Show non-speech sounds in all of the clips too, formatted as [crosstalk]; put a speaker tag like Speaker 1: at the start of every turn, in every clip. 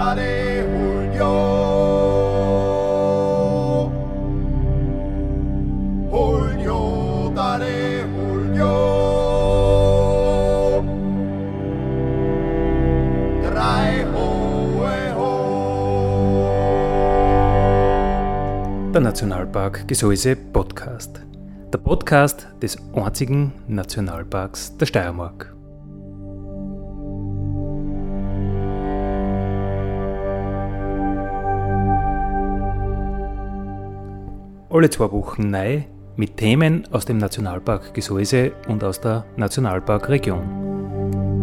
Speaker 1: Dale Julio. Julio, dale Julio. Drei hohe ho.
Speaker 2: Der Nationalpark Gesäuse Podcast. Der Podcast des einzigen Nationalparks der Steiermark. Alle zwei Wochen neu mit Themen aus dem Nationalpark Gesäuse und aus der Nationalparkregion.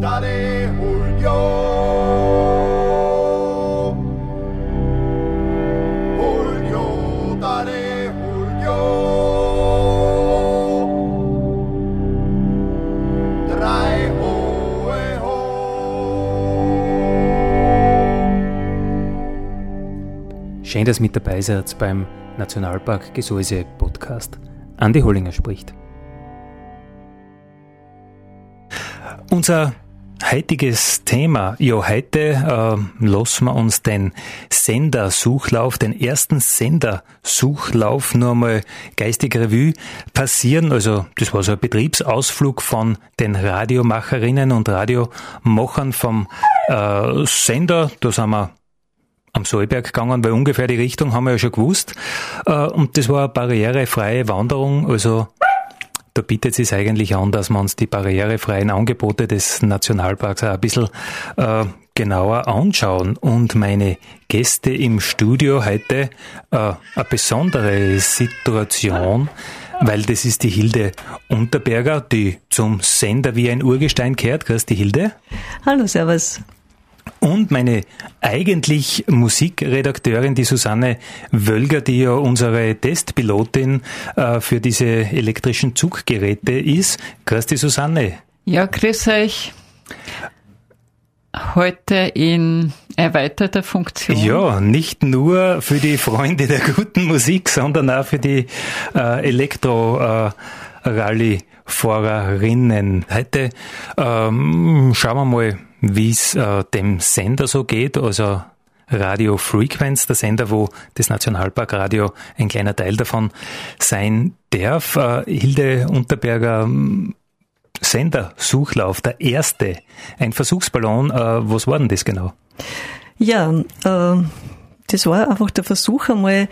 Speaker 2: Schön, dass mit dabei seid beim Nationalpark Gesäuse Podcast. Andi Hollinger spricht. Unser heutiges Thema, ja, heute äh, lassen wir uns den Sendersuchlauf, den ersten Sendersuchlauf nur mal geistig Revue passieren. Also das war so ein Betriebsausflug von den Radiomacherinnen und Radiomachern vom äh, Sender. Da sind wir am Sollberg gegangen, weil ungefähr die Richtung haben wir ja schon gewusst. Äh, Und das war eine barrierefreie Wanderung, also da bietet es sich eigentlich an, dass wir uns die barrierefreien Angebote des Nationalparks auch ein bisschen äh, genauer anschauen. Und meine Gäste im Studio heute äh, eine besondere Situation, weil das ist die Hilde Unterberger, die zum Sender wie ein Urgestein kehrt. Grüß die Hilde.
Speaker 3: Hallo, Servus.
Speaker 2: Und meine eigentlich Musikredakteurin, die Susanne Wölger, die ja unsere Testpilotin äh, für diese elektrischen Zuggeräte ist. Grüß die Susanne.
Speaker 4: Ja, grüß euch. Heute in erweiterter Funktion.
Speaker 2: Ja, nicht nur für die Freunde der guten Musik, sondern auch für die äh, Elektro-Rallye-Fahrerinnen. Heute ähm, schauen wir mal, wie es äh, dem Sender so geht, also Radio Frequenz, der Sender, wo das Nationalparkradio ein kleiner Teil davon sein darf. Äh, Hilde Unterberger, ähm, Sendersuchlauf, der erste, ein Versuchsballon. Äh, was war denn das genau?
Speaker 3: Ja, äh, das war einfach der Versuch, einmal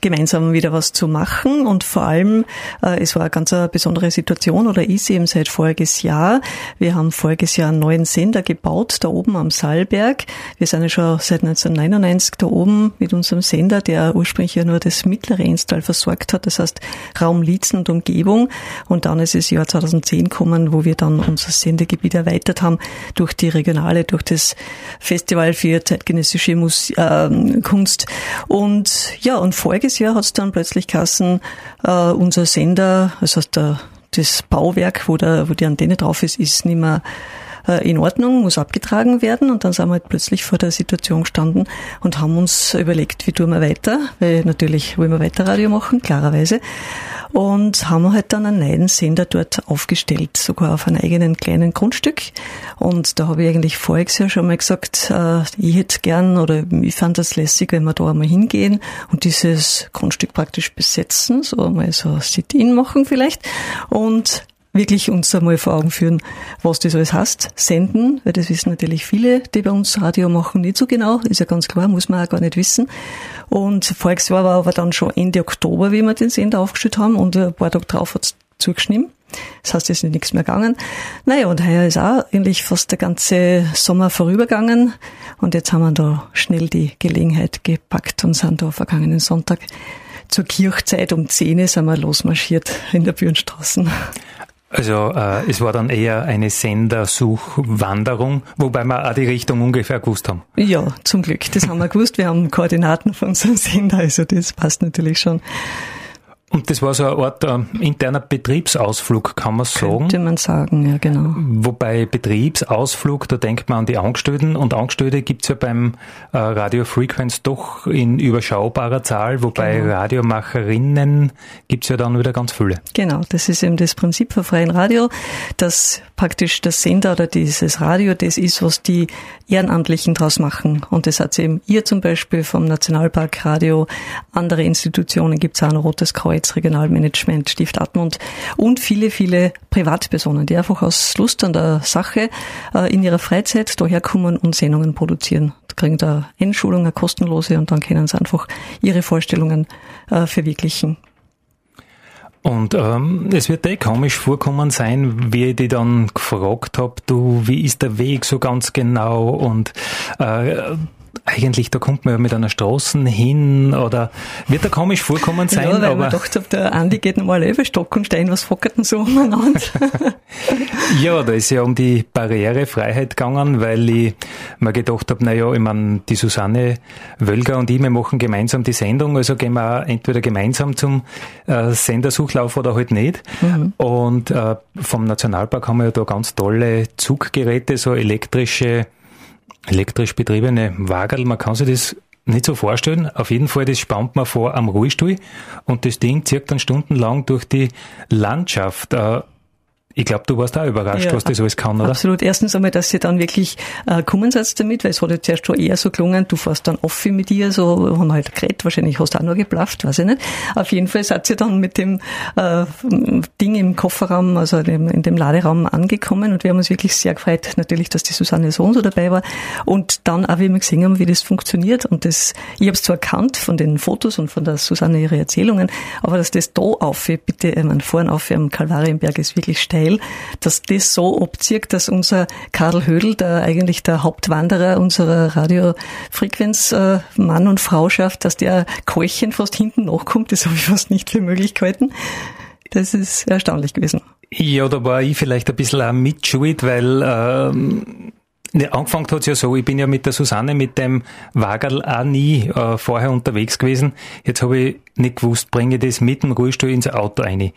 Speaker 3: gemeinsam wieder was zu machen und vor allem, äh, es war eine ganz eine besondere Situation oder ist eben seit voriges Jahr. Wir haben voriges Jahr einen neuen Sender gebaut, da oben am Saalberg. Wir sind ja schon seit 1999 da oben mit unserem Sender, der ursprünglich ja nur das mittlere Instal versorgt hat, das heißt Raum Liezen und Umgebung. Und dann ist es Jahr 2010 gekommen, wo wir dann unser Sendegebiet erweitert haben durch die Regionale, durch das Festival für zeitgenössische Mus äh, Kunst. Und ja, und voriges Jahr hat es dann plötzlich Kassen, äh, unser Sender, also der, das Bauwerk, wo, der, wo die Antenne drauf ist, ist nicht mehr äh, in Ordnung, muss abgetragen werden. Und dann sind wir halt plötzlich vor der Situation gestanden und haben uns überlegt, wie tun wir weiter, weil natürlich wollen wir weiter Radio machen, klarerweise. Und haben halt dann einen neuen Sender dort aufgestellt, sogar auf einem eigenen kleinen Grundstück. Und da habe ich eigentlich voriges Jahr schon mal gesagt, äh, ich hätte gern oder ich fand das lässig, wenn wir da einmal hingehen und dieses Grundstück praktisch besetzen, so mal so Sit-In machen vielleicht. Und wirklich uns einmal vor Augen führen, was das alles heißt. Senden, weil das wissen natürlich viele, die bei uns Radio machen, nicht so genau. Ist ja ganz klar, muss man auch gar nicht wissen. Und voriges war aber dann schon Ende Oktober, wie wir den Sender aufgestellt haben und ein paar Tage drauf hat's zugeschnitten. Das heißt, es ist nichts mehr gegangen. Naja, und heuer ist auch eigentlich fast der ganze Sommer vorübergegangen. Und jetzt haben wir da schnell die Gelegenheit gepackt und sind da vergangenen Sonntag zur Kirchzeit um 10 Uhr sind wir losmarschiert in der Bühnenstraßen.
Speaker 2: Also äh, es war dann eher eine Sendersuchwanderung, wobei wir auch die Richtung ungefähr gewusst haben.
Speaker 3: Ja, zum Glück. Das haben wir gewusst. Wir haben Koordinaten von unserem Sender, also das passt natürlich schon.
Speaker 2: Und das war so eine Art äh, interner Betriebsausflug, kann man sagen.
Speaker 3: Könnte man sagen, ja genau.
Speaker 2: Wobei Betriebsausflug, da denkt man an die Angestellten und Angestellte gibt's ja beim äh, Radio Frequenz doch in überschaubarer Zahl, wobei
Speaker 3: Genau.
Speaker 2: Radiomacherinnen gibt's ja dann wieder ganz viele.
Speaker 3: Genau, das ist eben das Prinzip vom freien Radio, dass praktisch der Sender oder dieses Radio das ist, was die Ehrenamtlichen draus machen. Und das hat eben ihr zum Beispiel vom Nationalpark Radio, andere Institutionen gibt's auch noch Rotes Kreuz, Regionalmanagement, Stift Admont und viele, viele Privatpersonen, die einfach aus Lust an der Sache äh, in ihrer Freizeit daherkommen und Sendungen produzieren. Da kriegen da Einschulung, eine kostenlose und dann können sie einfach ihre Vorstellungen äh, verwirklichen.
Speaker 2: Und ähm, es wird eh komisch vorkommen sein, wie ich die dann gefragt hab, du, wie ist der Weg so ganz genau und äh, eigentlich, da kommt man ja mit einer Straße hin oder wird da komisch vorkommen sein,
Speaker 3: ja, weil
Speaker 2: aber
Speaker 3: man gedacht hat, der Andi geht nochmal über Stock und Stein, was fockert denn so umeinander? [laughs]
Speaker 2: ja, da ist ja um die Barrierefreiheit gegangen, weil ich mir gedacht habe, na ja, ich meine, die Susanne Wölger und ich, wir machen gemeinsam die Sendung, also gehen wir auch entweder gemeinsam zum äh, Sendersuchlauf oder halt nicht. Und äh, vom Nationalpark haben wir ja da ganz tolle Zuggeräte, so elektrische, elektrisch betriebene Wagerl, man kann sich das nicht so vorstellen. Auf jeden Fall, das spannt man vor am Ruhestuhl und das Ding zirkt dann stundenlang durch die Landschaft. Äh, ich glaube, du warst auch überrascht,
Speaker 3: Ja,
Speaker 2: was das alles kann, oder?
Speaker 3: Absolut. Erstens einmal, dass sie dann wirklich äh, kommen setzt damit, weil es hat ja zuerst schon eher so gelungen, du fährst dann offen mit ihr, so haben halt geredet, wahrscheinlich hast du auch noch geplafft, weiß ich nicht. Auf jeden Fall hat sie dann mit dem äh, Ding im Kofferraum, also dem, in dem Laderaum angekommen und wir haben uns wirklich sehr gefreut, natürlich, dass die Susanne so und so dabei war und dann auch, wie wir gesehen haben, wie das funktioniert und das, ich habe es zwar erkannt von den Fotos und von der Susanne ihre Erzählungen, aber dass das da auf, bitte, ich meine, vorne auf am Kalvarienberg ist wirklich steil, dass das so abzieht, dass unser Karl Hödel, der eigentlich der Hauptwanderer unserer Radiofrequenz äh, und Frau schafft, dass der Keuchen fast hinten nachkommt, das habe ich fast nicht für möglich gehalten. Das ist erstaunlich gewesen.
Speaker 2: Ja, da war ich vielleicht ein bisschen auch mitschuld, weil ähm, ne, angefangen hat's ja so, ich bin ja mit der Susanne mit dem Wagerl auch nie äh, vorher unterwegs gewesen. Jetzt habe ich nicht gewusst, bringe ich das mit dem Ruhestuhl ins Auto rein. Äh,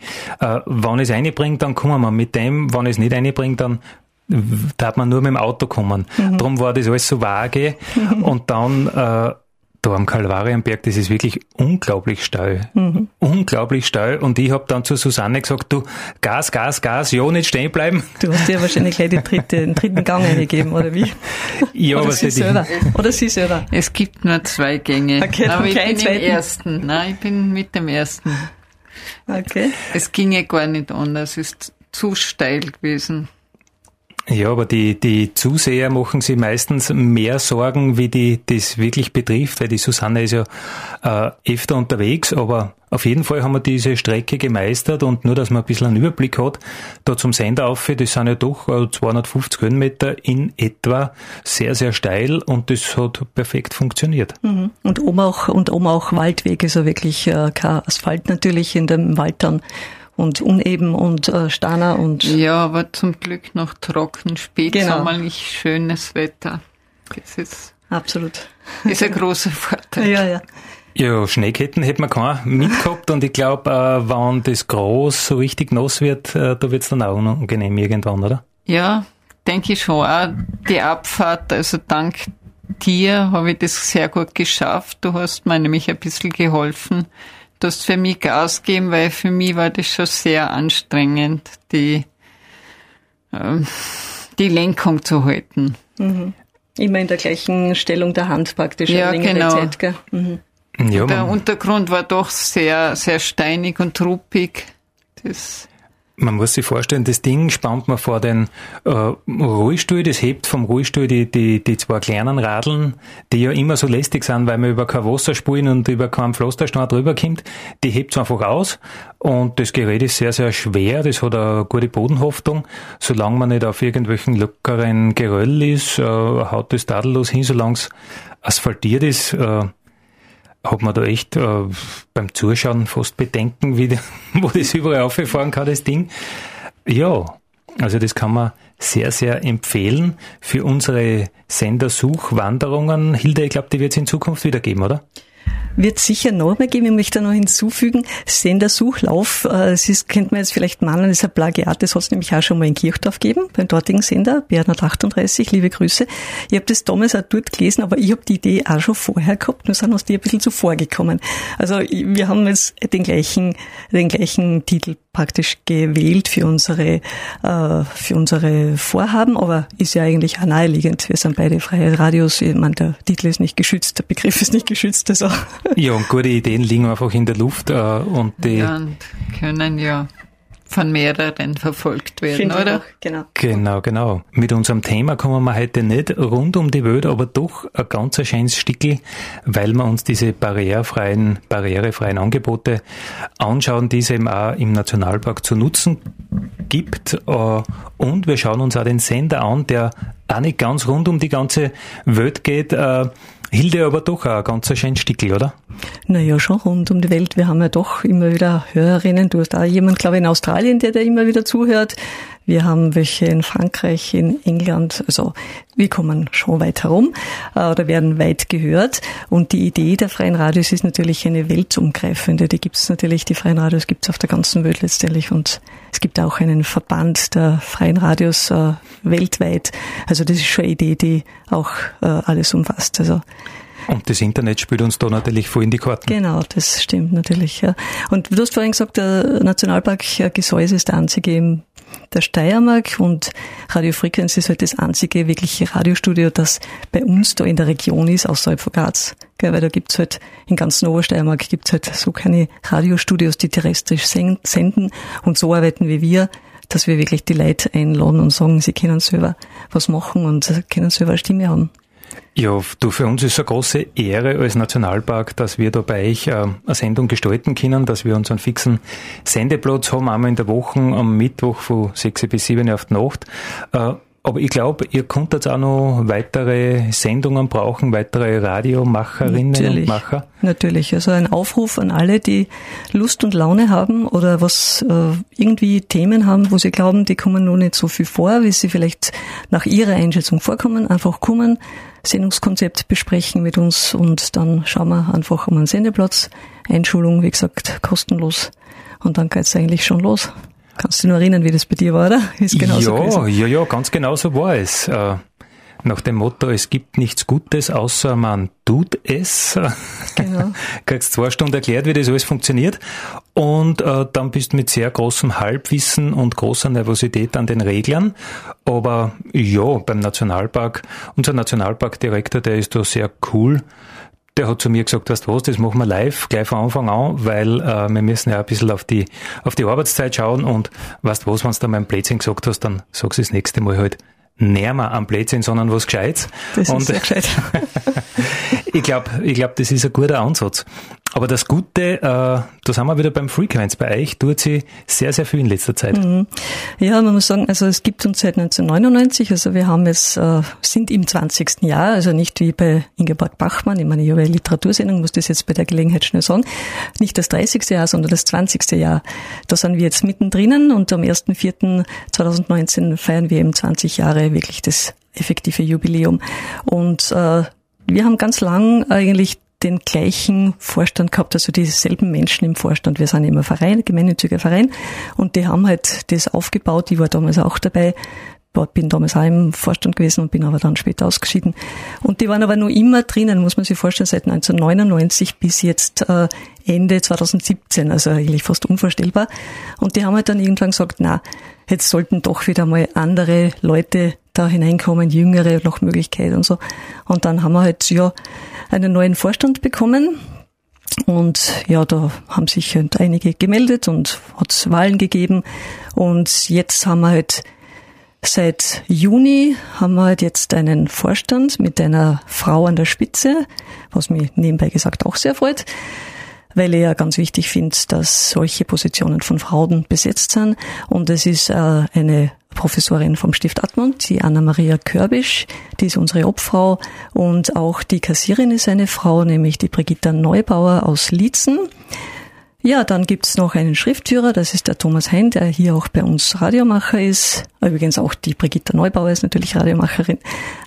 Speaker 2: wenn es reinbringe, dann kommen wir mit dem, wenn es nicht reinbringe, dann darf man nur mit dem Auto kommen. Darum war das alles so vage. [laughs] Und dann äh, da am Kalvarienberg, das ist wirklich unglaublich steil. Unglaublich steil. Und ich habe dann zu Susanne gesagt, du, Gas, Gas, Gas, ja, nicht stehen bleiben.
Speaker 3: Du hast dir wahrscheinlich gleich die dritte, den dritten Gang eingegeben, oder wie? [laughs]
Speaker 2: Ja,
Speaker 3: oder
Speaker 2: aber
Speaker 3: sie selber. Oder sie selber.
Speaker 4: Es gibt nur zwei Gänge.
Speaker 3: Okay, dann
Speaker 4: aber ich bin
Speaker 3: zweiten.
Speaker 4: im ersten. Nein, ich bin mit dem ersten.
Speaker 3: Okay.
Speaker 4: Es ginge gar nicht anders. Es ist zu steil gewesen.
Speaker 2: Ja, aber die, die Zuseher machen sich meistens mehr Sorgen, wie die das wirklich betrifft, weil die Susanne ist ja äh, öfter unterwegs, aber auf jeden Fall haben wir diese Strecke gemeistert und nur, dass man ein bisschen einen Überblick hat, da zum Sender auf, das sind ja doch äh, 250 Höhenmeter in etwa, sehr, sehr steil und das hat perfekt funktioniert.
Speaker 3: Und oben auch, und oben auch Waldweg, also wirklich äh, kein Asphalt natürlich in dem Wald dann und uneben und äh, Steiner und
Speaker 4: Ja, aber zum Glück noch trocken, spätsommerlich
Speaker 3: Genau.
Speaker 4: schönes Wetter. Das ist,
Speaker 3: absolut.
Speaker 4: ist ein großer Vorteil.
Speaker 3: Ja, ja.
Speaker 2: Ja, Schneeketten hätte man keinen mitgehabt und ich glaube, äh, wenn das groß so richtig nass wird, äh, da wird's dann auch unangenehm irgendwann, oder?
Speaker 4: Ja, denke ich schon. Auch die Abfahrt, also dank dir habe ich das sehr gut geschafft. Du hast mir nämlich ein bisschen geholfen. Du hast für mich Gas gegeben, weil für mich war das schon sehr anstrengend, die, ähm, die Lenkung zu halten.
Speaker 3: Immer in der gleichen Stellung der Hand praktisch
Speaker 4: Ja, genau.
Speaker 3: Zeit, gell? Mhm.
Speaker 2: Ja,
Speaker 4: Der Untergrund war doch sehr, sehr steinig und ruppig. Das,
Speaker 2: man muss sich vorstellen, das Ding spannt man vor den äh, Ruhestuhl, das hebt vom Ruhestuhl die, die, die zwei kleinen Radeln, die ja immer so lästig sind, weil man über kein Wasser spulen und über keinen Pflasterstein drüber kommt, die hebt einfach aus. Und das Gerät ist sehr, sehr schwer, das hat eine gute Bodenhaftung, solange man nicht auf irgendwelchen lockeren Geröll ist, äh, haut das tadellos hin, solange es asphaltiert ist, äh, hat man da echt äh, beim Zuschauen fast Bedenken, wie, [laughs] wo das überall aufgefahren kann, das Ding. Ja, also das kann man sehr, sehr empfehlen für unsere Sendersuchwanderungen. Hilde, ich glaube, die wird es in Zukunft wieder geben, oder?
Speaker 3: Wird sicher noch mehr geben. Ich möchte noch hinzufügen, Sendersuchlauf, äh, das ist, kennt man jetzt vielleicht meinen, das ist ein Plagiat, das hat es nämlich auch schon mal in Kirchdorf gegeben, beim dortigen Sender, Bernhard 38, liebe Grüße. Ich habe das damals auch dort gelesen, aber ich habe die Idee auch schon vorher gehabt, nur sind uns die ein bisschen zuvor gekommen. Also wir haben jetzt den gleichen, den gleichen Titel praktisch gewählt für unsere, äh, für unsere Vorhaben, aber ist ja eigentlich auch naheliegend. Wir sind beide freie Radios. Ich meine, der Titel ist nicht geschützt, der Begriff ist nicht geschützt. Also.
Speaker 2: Ja, und gute Ideen liegen einfach in der Luft äh, und die
Speaker 4: ja, und können ja von mehreren verfolgt werden,
Speaker 3: Finde ich
Speaker 4: oder?
Speaker 3: auch, Genau.
Speaker 2: Genau, genau. Mit unserem Thema kommen wir heute nicht rund um die Welt, aber doch ein ganz schönes Stickel, weil wir uns diese barrierefreien, barrierefreien Angebote anschauen, die es eben auch im Nationalpark zu nutzen gibt. Äh, Und wir schauen uns auch den Sender an, der auch nicht ganz rund um die ganze Welt geht. Hilde aber doch ein ganz ein schönes Stickel, oder?
Speaker 3: Naja, schon rund um die Welt. Wir haben ja doch immer wieder Hörerinnen. Du hast auch jemanden, glaube ich, in Australien, der da immer wieder zuhört. Wir haben welche in Frankreich, in England. Also wir kommen schon weit herum äh, oder werden weit gehört. Und die Idee der freien Radios ist natürlich eine weltumgreifende. Die gibt es natürlich, die freien Radios gibt es auf der ganzen Welt letztendlich. Und es gibt auch einen Verband der freien Radios äh, weltweit. Also das ist schon eine Idee, die auch äh, alles umfasst. Also
Speaker 2: Und das Internet spielt uns da natürlich voll in die Karten.
Speaker 3: Genau, das stimmt natürlich. Ja. Und du hast vorhin gesagt, der Nationalpark Gesäuse ist der einzige im der Steiermark und Radio Frequenz ist halt das einzige wirkliche Radiostudio, das bei uns da in der Region ist, außerhalb von Graz. Gell, weil da gibt's halt, in ganz Obersteiermark gibt's halt so keine Radiostudios, die terrestrisch sen- senden und so arbeiten wie wir, dass wir wirklich die Leute einladen und sagen, sie können selber was machen und können selber eine Stimme haben.
Speaker 2: Ja, du, für uns ist es eine große Ehre als Nationalpark, dass wir da bei euch äh, eine Sendung gestalten können, dass wir unseren fixen Sendeplatz haben, einmal in der Woche am Mittwoch von 6 bis 7 auf die Nacht. Äh, aber ich glaube, ihr könntet auch noch weitere Sendungen brauchen, weitere Radiomacherinnen
Speaker 3: Natürlich.
Speaker 2: und Macher.
Speaker 3: Natürlich. Also ein Aufruf an alle, die Lust und Laune haben oder was äh, irgendwie Themen haben, wo sie glauben, die kommen noch nicht so viel vor, wie sie vielleicht nach ihrer Einschätzung vorkommen. Einfach kommen, Sendungskonzept besprechen mit uns und dann schauen wir einfach um einen Sendeplatz. Einschulung, wie gesagt, kostenlos. Und dann geht's eigentlich schon los. Kannst du nur erinnern, wie das bei dir war, oder? Ist genauso
Speaker 2: ja,
Speaker 3: gewesen.
Speaker 2: ja, ja, ganz genau so war es. Äh, nach dem Motto, es gibt nichts Gutes, außer man tut es.
Speaker 3: Genau. [laughs]
Speaker 2: Kriegst zwei Stunden erklärt, wie das alles funktioniert. Und äh, dann bist du mit sehr großem Halbwissen und großer Nervosität an den Reglern. Aber ja, beim Nationalpark, unser Nationalparkdirektor, der ist da sehr cool. Der hat zu mir gesagt, weißt du was, das machen wir live, gleich von Anfang an, weil äh, wir müssen ja ein bisschen auf die, auf die Arbeitszeit schauen und weißt du was, wenn du da mal ein Blödsinn gesagt hast, dann sagst du das nächste Mal halt näher mal am Blödsinn, sondern was Gescheites.
Speaker 3: Das
Speaker 2: und
Speaker 3: ist sehr gescheit. [laughs]
Speaker 2: ich glaube, ich glaub, das ist ein guter Ansatz. Aber das Gute, äh, da sind wir wieder beim Frequenz. Bei euch tut sie sehr, sehr viel in letzter Zeit.
Speaker 3: Ja, man muss sagen, also es gibt uns seit 1999, also wir haben es, äh, sind im 20. Jahr, also nicht wie bei Ingeborg Bachmann, ich meine, ich habe eine Literatursendung, muss das jetzt bei der Gelegenheit schnell sagen, nicht das 30. Jahr, sondern das 20. Jahr. Da sind wir jetzt mittendrin und am 1.4.2019 feiern wir eben 20 Jahre wirklich das effektive Jubiläum. Und äh, wir haben ganz lang eigentlich den gleichen Vorstand gehabt, also dieselben Menschen im Vorstand. Wir sind immer Verein, gemeinnütziger Verein und die haben halt das aufgebaut. Ich war damals auch dabei, bin damals auch im Vorstand gewesen und bin aber dann später ausgeschieden. Und die waren aber nur immer drinnen, muss man sich vorstellen, seit 1999 bis jetzt äh, Ende 2017, also eigentlich fast unvorstellbar. Und die haben halt dann irgendwann gesagt, na, jetzt sollten doch wieder mal andere Leute da hineinkommen, jüngere nach Möglichkeit und so. Und dann haben wir halt ja einen neuen Vorstand bekommen. Und ja, da haben sich halt einige gemeldet und hat Wahlen gegeben. Und jetzt haben wir halt Seit Juni haben wir halt jetzt einen Vorstand mit einer Frau an der Spitze, was mich nebenbei gesagt auch sehr freut, weil ich ja ganz wichtig finde, dass solche Positionen von Frauen besetzt sind. Und es ist äh, eine Professorin vom Stift Admont, die Anna-Maria Körbisch, die ist unsere Obfrau. Und auch die Kassierin ist eine Frau, nämlich die Brigitta Neubauer aus Liezen. Ja, dann gibt's noch einen Schriftführer, das ist der Thomas Hein, der hier auch bei uns Radiomacher ist. Übrigens auch die Brigitta Neubauer ist natürlich Radiomacherin.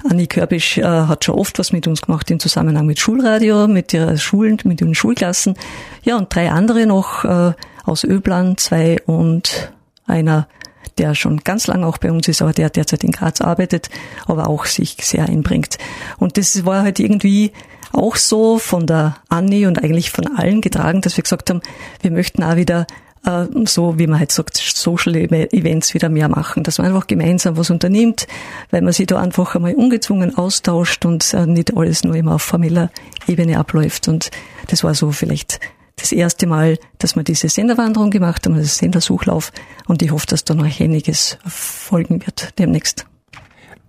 Speaker 3: Anni Körbisch äh, hat schon oft was mit uns gemacht im Zusammenhang mit Schulradio, mit ihrer Schulen, mit den Schulklassen. Ja, und drei andere noch äh, aus Öblan, zwei und einer der schon ganz lange auch bei uns ist, aber der derzeit in Graz arbeitet, aber auch sich sehr einbringt. Und das war halt irgendwie auch so von der Anni und eigentlich von allen getragen, dass wir gesagt haben, wir möchten auch wieder äh, so, wie man halt sagt, Social Events wieder mehr machen, dass man einfach gemeinsam was unternimmt, weil man sich da einfach einmal ungezwungen austauscht und äh, nicht alles nur immer auf formeller Ebene abläuft. Und das war so vielleicht das erste Mal, dass wir diese Senderwanderung gemacht haben, das Sendersuchlauf. Und ich hoffe, dass da noch einiges folgen wird demnächst.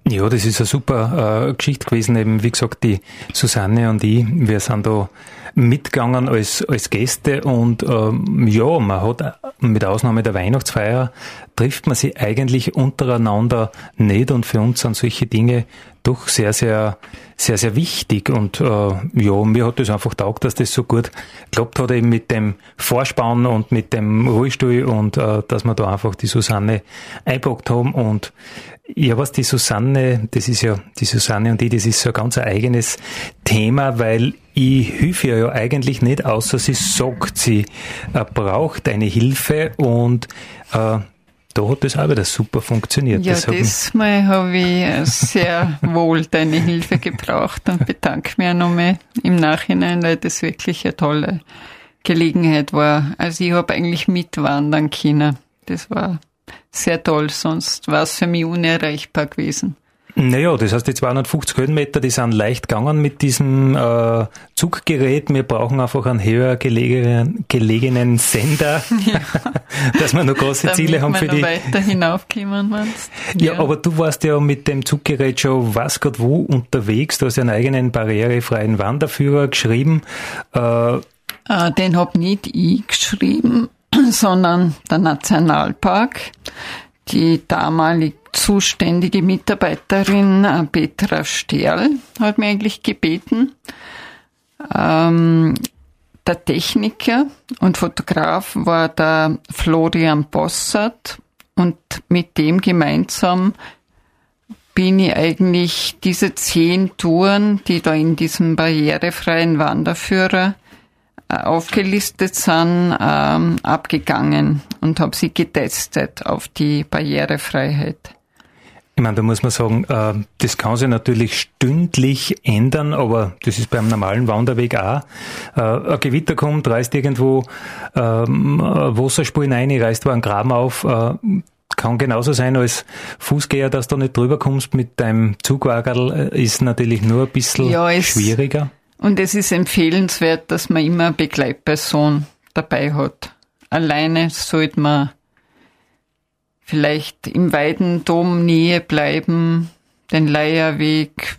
Speaker 2: Ja, das ist eine super äh, Geschichte gewesen. Eben, wie gesagt, die Susanne und ich, wir sind da mitgegangen als, als Gäste und ähm, ja, man hat mit Ausnahme der Weihnachtsfeier trifft man sich eigentlich untereinander nicht und für uns sind solche Dinge doch sehr, sehr, sehr, sehr wichtig. Und äh, ja, mir hat das einfach taugt, dass das so gut geklappt hat eben mit dem Vorspann und mit dem Ruhestuhl und äh, dass wir da einfach die Susanne einpackt haben. Und ja, was die Susanne, das ist ja, die Susanne und die, das ist so ein ganz eigenes Thema, weil ich hilfe ihr ja eigentlich nicht, außer sie sagt, sie äh, braucht eine Hilfe. Und äh, da hat das auch wieder super funktioniert.
Speaker 4: Ja, das, das Mal habe ich sehr [laughs] wohl deine Hilfe gebraucht und bedanke mich nochmal im Nachhinein, weil das wirklich eine tolle Gelegenheit war. Also ich habe eigentlich mitwandern können. Das war sehr toll, sonst war es für mich unerreichbar gewesen.
Speaker 2: Naja, das heißt, die 250 Höhenmeter, die sind leicht gegangen mit diesem äh, Zuggerät. Wir brauchen einfach einen höher gelegenen, gelegenen Sender, [laughs] ja. [laughs] dass wir noch große Ziele haben für die.
Speaker 4: weiter hinaufkommen,
Speaker 2: meinst [laughs] ja, ja, aber du warst ja mit dem Zuggerät schon was Gott wo unterwegs. Du hast ja einen eigenen barrierefreien Wanderführer geschrieben.
Speaker 4: Äh, äh den hab nicht ich geschrieben, [clears throat] sondern der Nationalpark. Die damalig zuständige Mitarbeiterin äh, Petra Sterl hat mir eigentlich gebeten. Ähm, der Techniker und Fotograf war der Florian Bossert und mit dem gemeinsam bin ich eigentlich diese zehn Touren, die da in diesem barrierefreien Wanderführer äh, aufgelistet sind, ähm, abgegangen und habe sie getestet auf die Barrierefreiheit.
Speaker 2: Ich meine, da muss man sagen, äh, das kann sich natürlich stündlich ändern, aber das ist beim normalen Wanderweg auch. Äh, ein Gewitter kommt, reißt irgendwo ähm, Wasserspuren rein, reißt wo einen Graben auf. Äh, kann genauso sein als Fußgänger, dass du nicht drüber kommst mit deinem Zugwagel, ist natürlich nur ein bisschen ja, es, schwieriger.
Speaker 4: Und es ist empfehlenswert, dass man immer eine Begleitperson dabei hat. Alleine sollte man vielleicht im Weidendom Nähe bleiben, den Leierweg,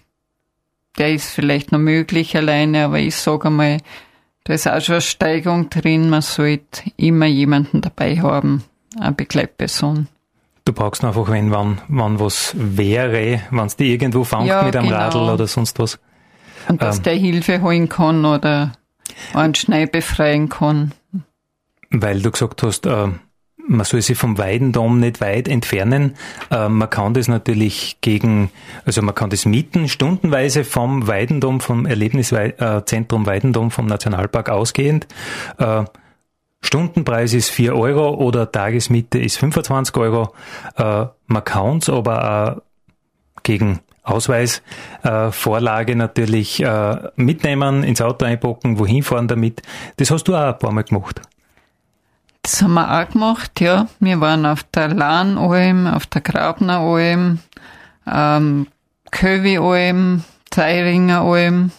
Speaker 4: der ist vielleicht noch möglich alleine, aber ich sage einmal, da ist auch schon eine Steigung drin, man sollte immer jemanden dabei haben, eine Begleitperson.
Speaker 2: Du brauchst einfach, wenn wann, wann was wäre, wenn es dir irgendwo fängt ja, mit einem genau. Radl oder sonst was.
Speaker 4: Und dass ähm, der Hilfe holen kann oder einen Schnee befreien kann.
Speaker 2: Weil du gesagt hast, äh, man soll sich vom Weidendom nicht weit entfernen. Äh, man kann das natürlich gegen, also man kann das mieten, stundenweise vom Weidendom, vom Erlebniszentrum Weidendom vom Nationalpark ausgehend. Äh, Stundenpreis ist 4 Euro oder Tagesmiete ist 25 Euro. Äh, man kann es aber gegen Ausweisvorlage natürlich mitnehmen, ins Auto einpacken, wohin fahren damit. Das hast du auch ein paar Mal gemacht.
Speaker 4: Das haben wir auch gemacht, ja. Wir waren auf der Lahnalm, auf der Grabner Alm, ähm, Kövi Alm, Zeiringer Alm.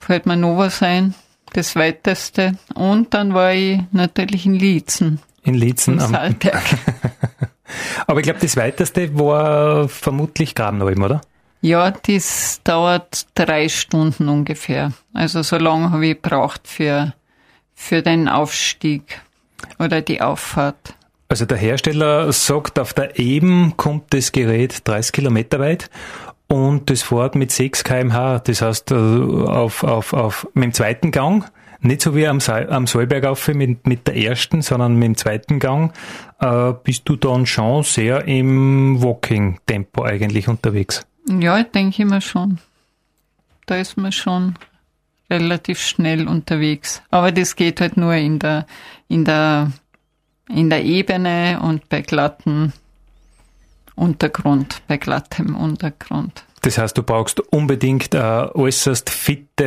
Speaker 4: Fällt mir noch was ein, das weiteste. Und dann war ich natürlich in Lietzen.
Speaker 2: In Lietzen am Salberg. [laughs] Aber ich glaube, das weiteste war vermutlich Grabenalm, oder?
Speaker 4: Ja, das dauert drei Stunden ungefähr. Also so lange habe ich gebraucht für für den Aufstieg oder die Auffahrt?
Speaker 2: Also der Hersteller sagt, auf der Eben kommt das Gerät 30 Kilometer weit und das fährt mit 6 kmh. Das heißt, äh, auf, auf, auf, mit dem zweiten Gang nicht so wie am, Sa am Solberg auf mit, mit der ersten, sondern mit dem zweiten Gang, äh, bist du dann schon sehr im Walking-Tempo eigentlich unterwegs.
Speaker 4: Ja, ich denke immer schon. Da ist man schon relativ schnell unterwegs. Aber das geht halt nur in der, in der, in der Ebene und bei glatten Untergrund, bei glattem Untergrund.
Speaker 2: Das heißt, du brauchst unbedingt äh, äußerst fitte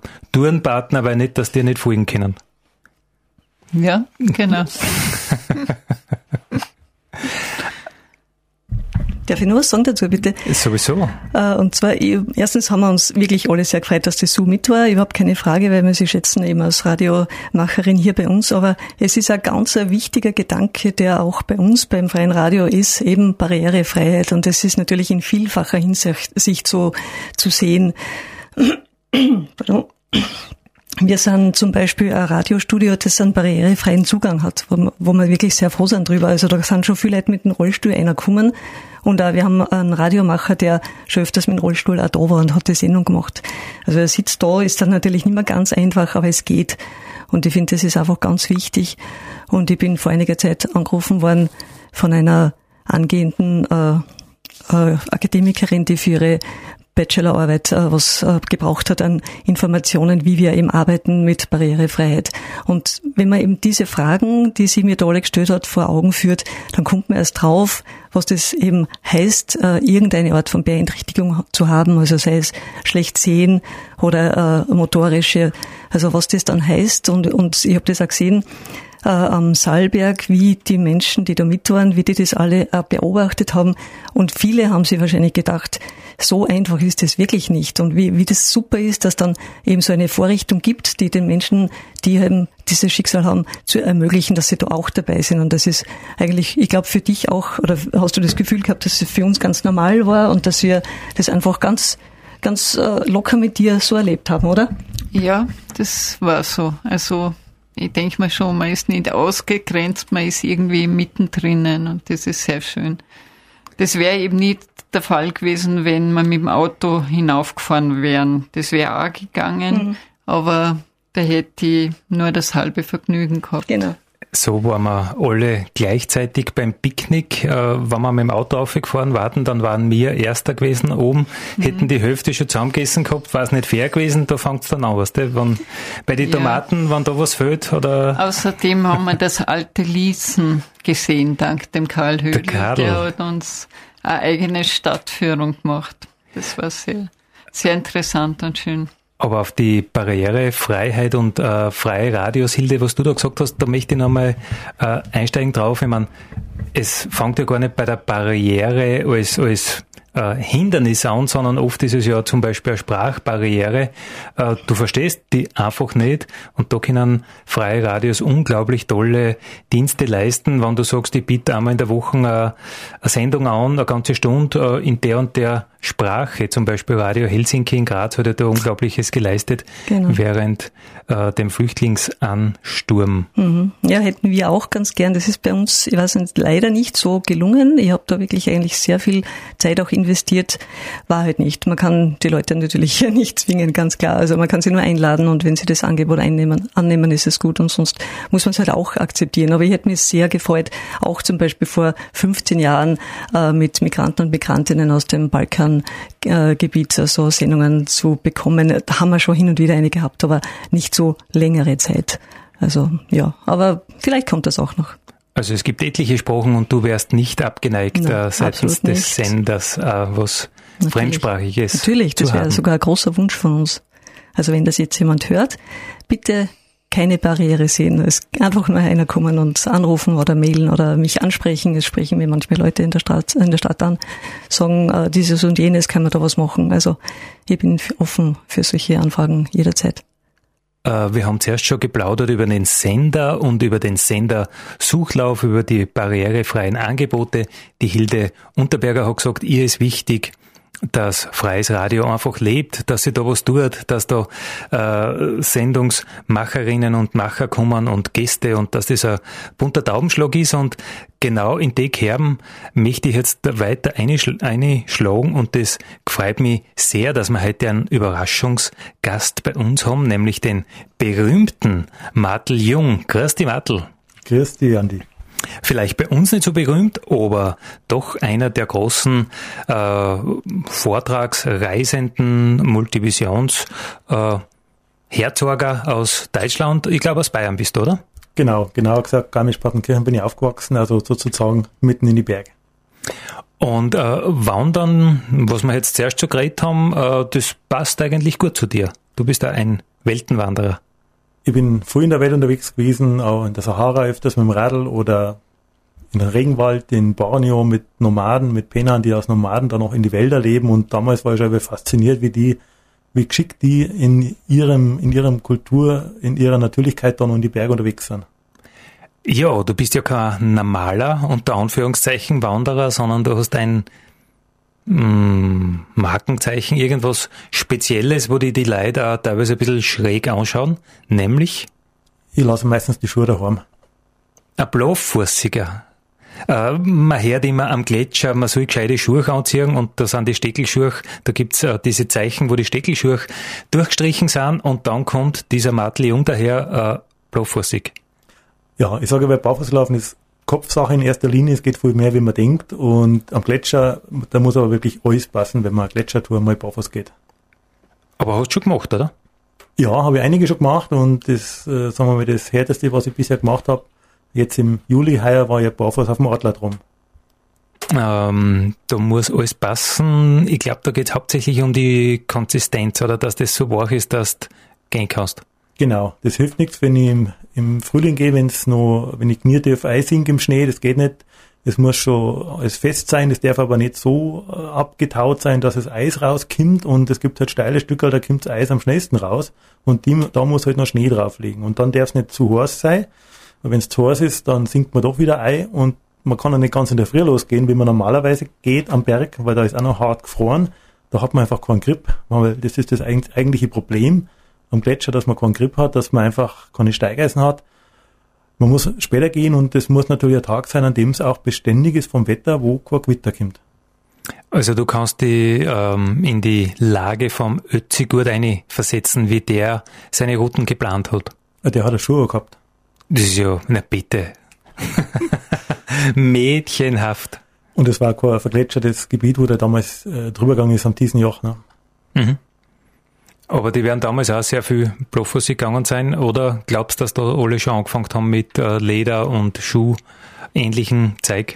Speaker 2: äh, Tourenpartner, weil nicht, dass die nicht folgen können.
Speaker 4: Ja, genau. [laughs]
Speaker 3: Darf ich noch was sagen dazu, bitte?
Speaker 2: Sowieso.
Speaker 3: Äh, und zwar, erstens haben wir uns wirklich alle sehr gefreut, dass die Sue mit war. Überhaupt keine Frage, weil wir sie schätzen eben als Radiomacherin hier bei uns. Aber es ist ein ganz wichtiger Gedanke, der auch bei uns beim Freien Radio ist, eben Barrierefreiheit. Und das ist natürlich in vielfacher Hinsicht so zu sehen. [clears throat] Pardon. Wir sind zum Beispiel ein Radiostudio, das einen barrierefreien Zugang hat, wo, wo wir wirklich sehr froh sind drüber. Also da sind schon viele Leute mit dem Rollstuhl einer kommen. Und auch wir haben einen Radiomacher, der schon öfters mit dem Rollstuhl auch da war und hat die Sendung gemacht. Also er sitzt da, ist dann natürlich nicht mehr ganz einfach, aber es geht. Und ich finde, das ist einfach ganz wichtig. Und ich bin vor einiger Zeit angerufen worden von einer angehenden äh, äh, Akademikerin, die für ihre Bachelorarbeit äh, was äh, gebraucht hat an Informationen, wie wir eben arbeiten mit Barrierefreiheit. Und wenn man eben diese Fragen, die sie mir alle gestellt hat, vor Augen führt, dann kommt man erst drauf, was das eben heißt, äh, irgendeine Art von Beeinträchtigung zu haben, also sei es schlecht sehen oder motorische, also was das dann heißt. Und, und ich habe das auch gesehen, äh, am Saalberg, wie die Menschen, die da mit waren, wie die das alle äh, beobachtet haben. Und viele haben sich wahrscheinlich gedacht, so einfach ist es wirklich nicht. Und wie, wie das super ist, dass dann eben so eine Vorrichtung gibt, die den Menschen, die eben dieses Schicksal haben, zu ermöglichen, dass sie da auch dabei sind. Und das ist eigentlich, ich glaube, für dich auch, oder hast du das Gefühl gehabt, dass es für uns ganz normal war und dass wir das einfach ganz, ganz äh, locker mit dir so erlebt haben, oder?
Speaker 4: Ja, das war so. Also ich denke mal schon, man ist nicht ausgegrenzt, man ist irgendwie mittendrin und das ist sehr schön. Das wäre eben nicht der Fall gewesen, wenn wir mit dem Auto hinaufgefahren wären. Das wäre auch gegangen, mhm. aber da hätte ich nur das halbe Vergnügen gehabt.
Speaker 3: Genau.
Speaker 2: So waren wir alle gleichzeitig beim Picknick. Äh, wenn wir mit dem Auto aufgefahren waren, dann waren wir Erster gewesen oben, mhm. hätten die Hälfte schon zusammengegessen gehabt, war es nicht fair gewesen, da fängt es dann an, weißt du? Wenn, bei den Tomaten, ja. wenn da was fehlt, oder?
Speaker 4: Außerdem haben wir das alte Liesen gesehen, dank dem Karl Högel. Der, der hat uns eine eigene Stadtführung gemacht. Das war sehr, sehr interessant und schön.
Speaker 2: Aber auf die Barrierefreiheit und äh, freie Radios, Hilde, was du da gesagt hast, da möchte ich nochmal äh, einsteigen drauf. Ich meine, es fängt ja gar nicht bei der Barriere als, als äh, Hindernis an, sondern oft ist es ja zum Beispiel eine Sprachbarriere. Äh, du verstehst die einfach nicht und da können freie Radios unglaublich tolle Dienste leisten, wenn du sagst, ich biete einmal in der Woche eine, eine Sendung an, eine ganze Stunde äh, in der und der Sprache, zum Beispiel Radio Helsinki in Graz hat er da Unglaubliches geleistet genau. während äh, dem Flüchtlingsansturm.
Speaker 3: Mhm. Ja, hätten wir auch ganz gern. Das ist bei uns, ich weiß nicht, leider nicht so gelungen. Ich habe da wirklich eigentlich sehr viel Zeit auch investiert. War halt nicht. Man kann die Leute natürlich [laughs] nicht zwingen, ganz klar. Also man kann sie nur einladen und wenn sie das Angebot einnehmen, annehmen, ist es gut und sonst muss man es halt auch akzeptieren. Aber ich hätte mich sehr gefreut, auch zum Beispiel vor 15 Jahren äh, mit Migranten und Migrantinnen aus dem Balkan Gebiet äh, so Sendungen zu bekommen. Da haben wir schon hin und wieder eine gehabt, aber nicht so längere Zeit. Also ja, aber vielleicht kommt das auch noch.
Speaker 2: Also es gibt etliche Sprachen und du wärst nicht abgeneigt Nein, äh, seitens des Senders, äh, was Natürlich. fremdsprachig ist.
Speaker 3: Natürlich, das wäre sogar ein großer Wunsch von uns. Also wenn das jetzt jemand hört, bitte keine Barriere sehen. Es einfach nur einer kommen und anrufen oder mailen oder mich ansprechen. Es sprechen mir manchmal Leute in der Stadt, in der Stadt an, sagen, äh, dieses und jenes kann man da was machen. Also ich bin offen für solche Anfragen jederzeit.
Speaker 2: Äh, wir haben zuerst schon geplaudert über den Sender und über den Sendersuchlauf, über die barrierefreien Angebote. Die Hilde Unterberger hat gesagt, ihr ist wichtig, dass freies Radio einfach lebt, dass sie da was tut, dass da äh, Sendungsmacherinnen und Macher kommen und Gäste und dass das ein bunter Taubenschlag ist und genau in die Kerben möchte ich jetzt weiter einschlagen und das freut mich sehr, dass wir heute einen Überraschungsgast bei uns haben, nämlich den berühmten Martel Jung. Grüß dich, Martel.
Speaker 5: Grüß dich, Andi.
Speaker 2: Vielleicht bei uns nicht so berühmt, aber doch einer der großen äh, Vortragsreisenden Multivisions äh, Herzorger aus Deutschland. Ich glaube aus Bayern bist du, oder?
Speaker 5: Genau, genau gesagt, Garmisch-Partenkirchen bin ich aufgewachsen, also sozusagen mitten in die Berge.
Speaker 2: Und äh, Wandern, was wir jetzt zuerst schon geredet haben, äh, das passt eigentlich gut zu dir. Du bist da ein Weltenwanderer.
Speaker 5: Ich bin früh in der Welt unterwegs gewesen, auch in der Sahara öfters mit dem Radl oder in den Regenwald in Borneo mit Nomaden, mit Penern, die als Nomaden dann auch in die Wälder leben. Und damals war ich schon fasziniert, wie die, wie geschickt die in ihrem, in ihrem Kultur, in ihrer Natürlichkeit dann in die Berge unterwegs sind.
Speaker 2: Ja, du bist ja kein normaler, unter Anführungszeichen, Wanderer, sondern du hast ein Mm, Markenzeichen, irgendwas Spezielles, wo die die Leute auch teilweise ein bisschen schräg anschauen, nämlich?
Speaker 5: Ich lasse meistens die Schuhe daheim.
Speaker 2: Ein Blauffußiger. Äh, man hört immer am Gletscher, man soll gescheite Schuhe anziehen und da sind die Steckelschuhe, da gibt's äh, diese Zeichen, wo die Steckelschuhe durchgestrichen sind und dann kommt dieser Matli um daher äh, blauffußig.
Speaker 5: Ja, ich sage, bei Barfußlaufen ist Kopfsache in erster Linie, es geht viel mehr, wie man denkt. Und am Gletscher, da muss aber wirklich alles passen, wenn man eine Gletschertour mal barfuß geht.
Speaker 2: Aber hast du schon gemacht, oder?
Speaker 5: Ja, habe ich einige schon gemacht und das, äh, sagen wir mal, das härteste, was ich bisher gemacht habe, jetzt im Juli heuer war ich barfuß auf dem Adler drum.
Speaker 2: Ähm, da muss alles passen. Ich glaube, da geht es hauptsächlich um die Konsistenz oder dass das so wach ist, dass du gehen kannst.
Speaker 5: Genau, das hilft nichts, wenn ich im, im Frühling gehe, wenn es noch, wenn ich kniete auf Eis hink im Schnee, das geht nicht. Es muss schon alles fest sein, es darf aber nicht so äh, abgetaut sein, dass das Eis rauskimmt und es gibt halt steile Stücke, da kommt Eis am schnellsten raus und die, da muss halt noch Schnee drauf liegen. Und dann darf es nicht zu heiß sein, wenn es zu heiß ist, dann sinkt man doch wieder ein und man kann ja nicht ganz in der Früh losgehen, wie man normalerweise geht am Berg, weil da ist auch noch hart gefroren. Da hat man einfach keinen Grip, weil das ist das eigentliche Problem am Gletscher, dass man keinen Grip hat, dass man einfach keine Steigeisen hat. Man muss später gehen und es muss natürlich ein Tag sein, an dem es auch beständig ist vom Wetter, wo kein Gewitter kommt.
Speaker 2: Also du kannst die ähm, in die Lage vom Ötzi gut versetzen, wie der seine Routen geplant hat.
Speaker 5: Der hat eine Schuhe gehabt.
Speaker 2: Das ist ja, na bitte. [laughs] Mädchenhaft.
Speaker 5: Und es war kein vergletschertes Gebiet, wo der damals äh, drüber gegangen ist am diesen Joch. Ne? Mhm.
Speaker 2: Aber die werden damals auch sehr viel Bloffuß gegangen sein, oder glaubst du, dass da alle schon angefangen haben mit äh, Leder und Schuh ähnlichen Zeug?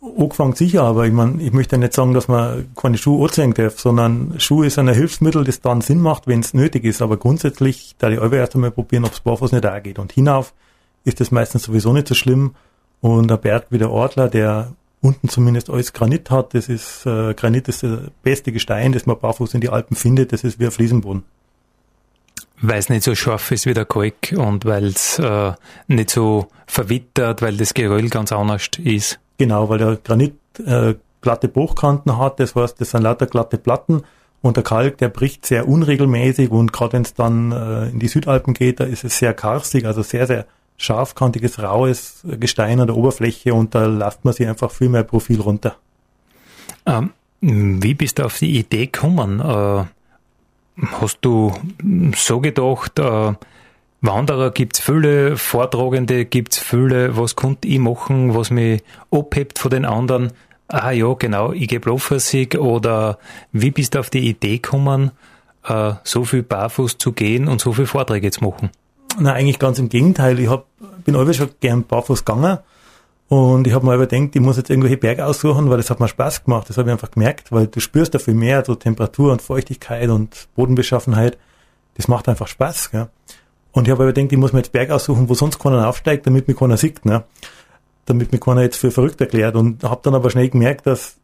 Speaker 5: Angefangen sicher, aber ich meine, ich möchte nicht sagen, dass man keine Schuhe anziehen darf, sondern Schuhe ist ein Hilfsmittel, das dann Sinn macht, wenn es nötig ist. Aber grundsätzlich, da die alle erst einmal probieren, ob es barfuß nicht auch geht. Und hinauf ist das meistens sowieso nicht so schlimm. Und ein Berg wie der Ortler, der unten zumindest alles Granit hat. Das ist, äh, Granit ist das beste Gestein, das man barfuß in die Alpen findet. Das ist wie ein Fliesenboden.
Speaker 2: Weil es nicht so scharf ist wie der Kalk und weil es äh, nicht so verwittert, weil das Geröll ganz anders ist.
Speaker 5: Genau, weil der Granit äh, glatte Bruchkanten hat, das heißt, das sind lauter glatte Platten und der Kalk, der bricht sehr unregelmäßig und gerade wenn es dann äh, in die Südalpen geht, da ist es sehr karstig, also sehr, sehr scharfkantiges, raues Gestein an der Oberfläche und da lasst man sich einfach viel mehr Profil runter.
Speaker 2: Ähm, wie bist du auf die Idee gekommen? Äh, hast du so gedacht, äh, Wanderer gibt's viele, Vortragende gibt's viele, was konnte ich machen, was mich abhebt von den anderen? Ah ja, genau, ich gehe bloßfassig oder wie bist du auf die Idee gekommen, äh, so viel barfuß zu gehen und so viele Vorträge zu machen?
Speaker 5: Na, eigentlich ganz im Gegenteil. Ich hab, bin alle schon gern barfuß gegangen. Und ich habe mir überdenkt, ich muss jetzt irgendwelche Berge aussuchen, weil das hat mir Spaß gemacht. Das habe ich einfach gemerkt, weil du spürst da viel mehr, so Temperatur und Feuchtigkeit und Bodenbeschaffenheit. Das macht einfach Spaß. Gell? Und ich habe überdenkt, ich muss mir jetzt Berg aussuchen, wo sonst keiner aufsteigt, damit mir keiner sieht. Ne? Damit mir keiner jetzt für verrückt erklärt. Und habe dann aber schnell gemerkt, dass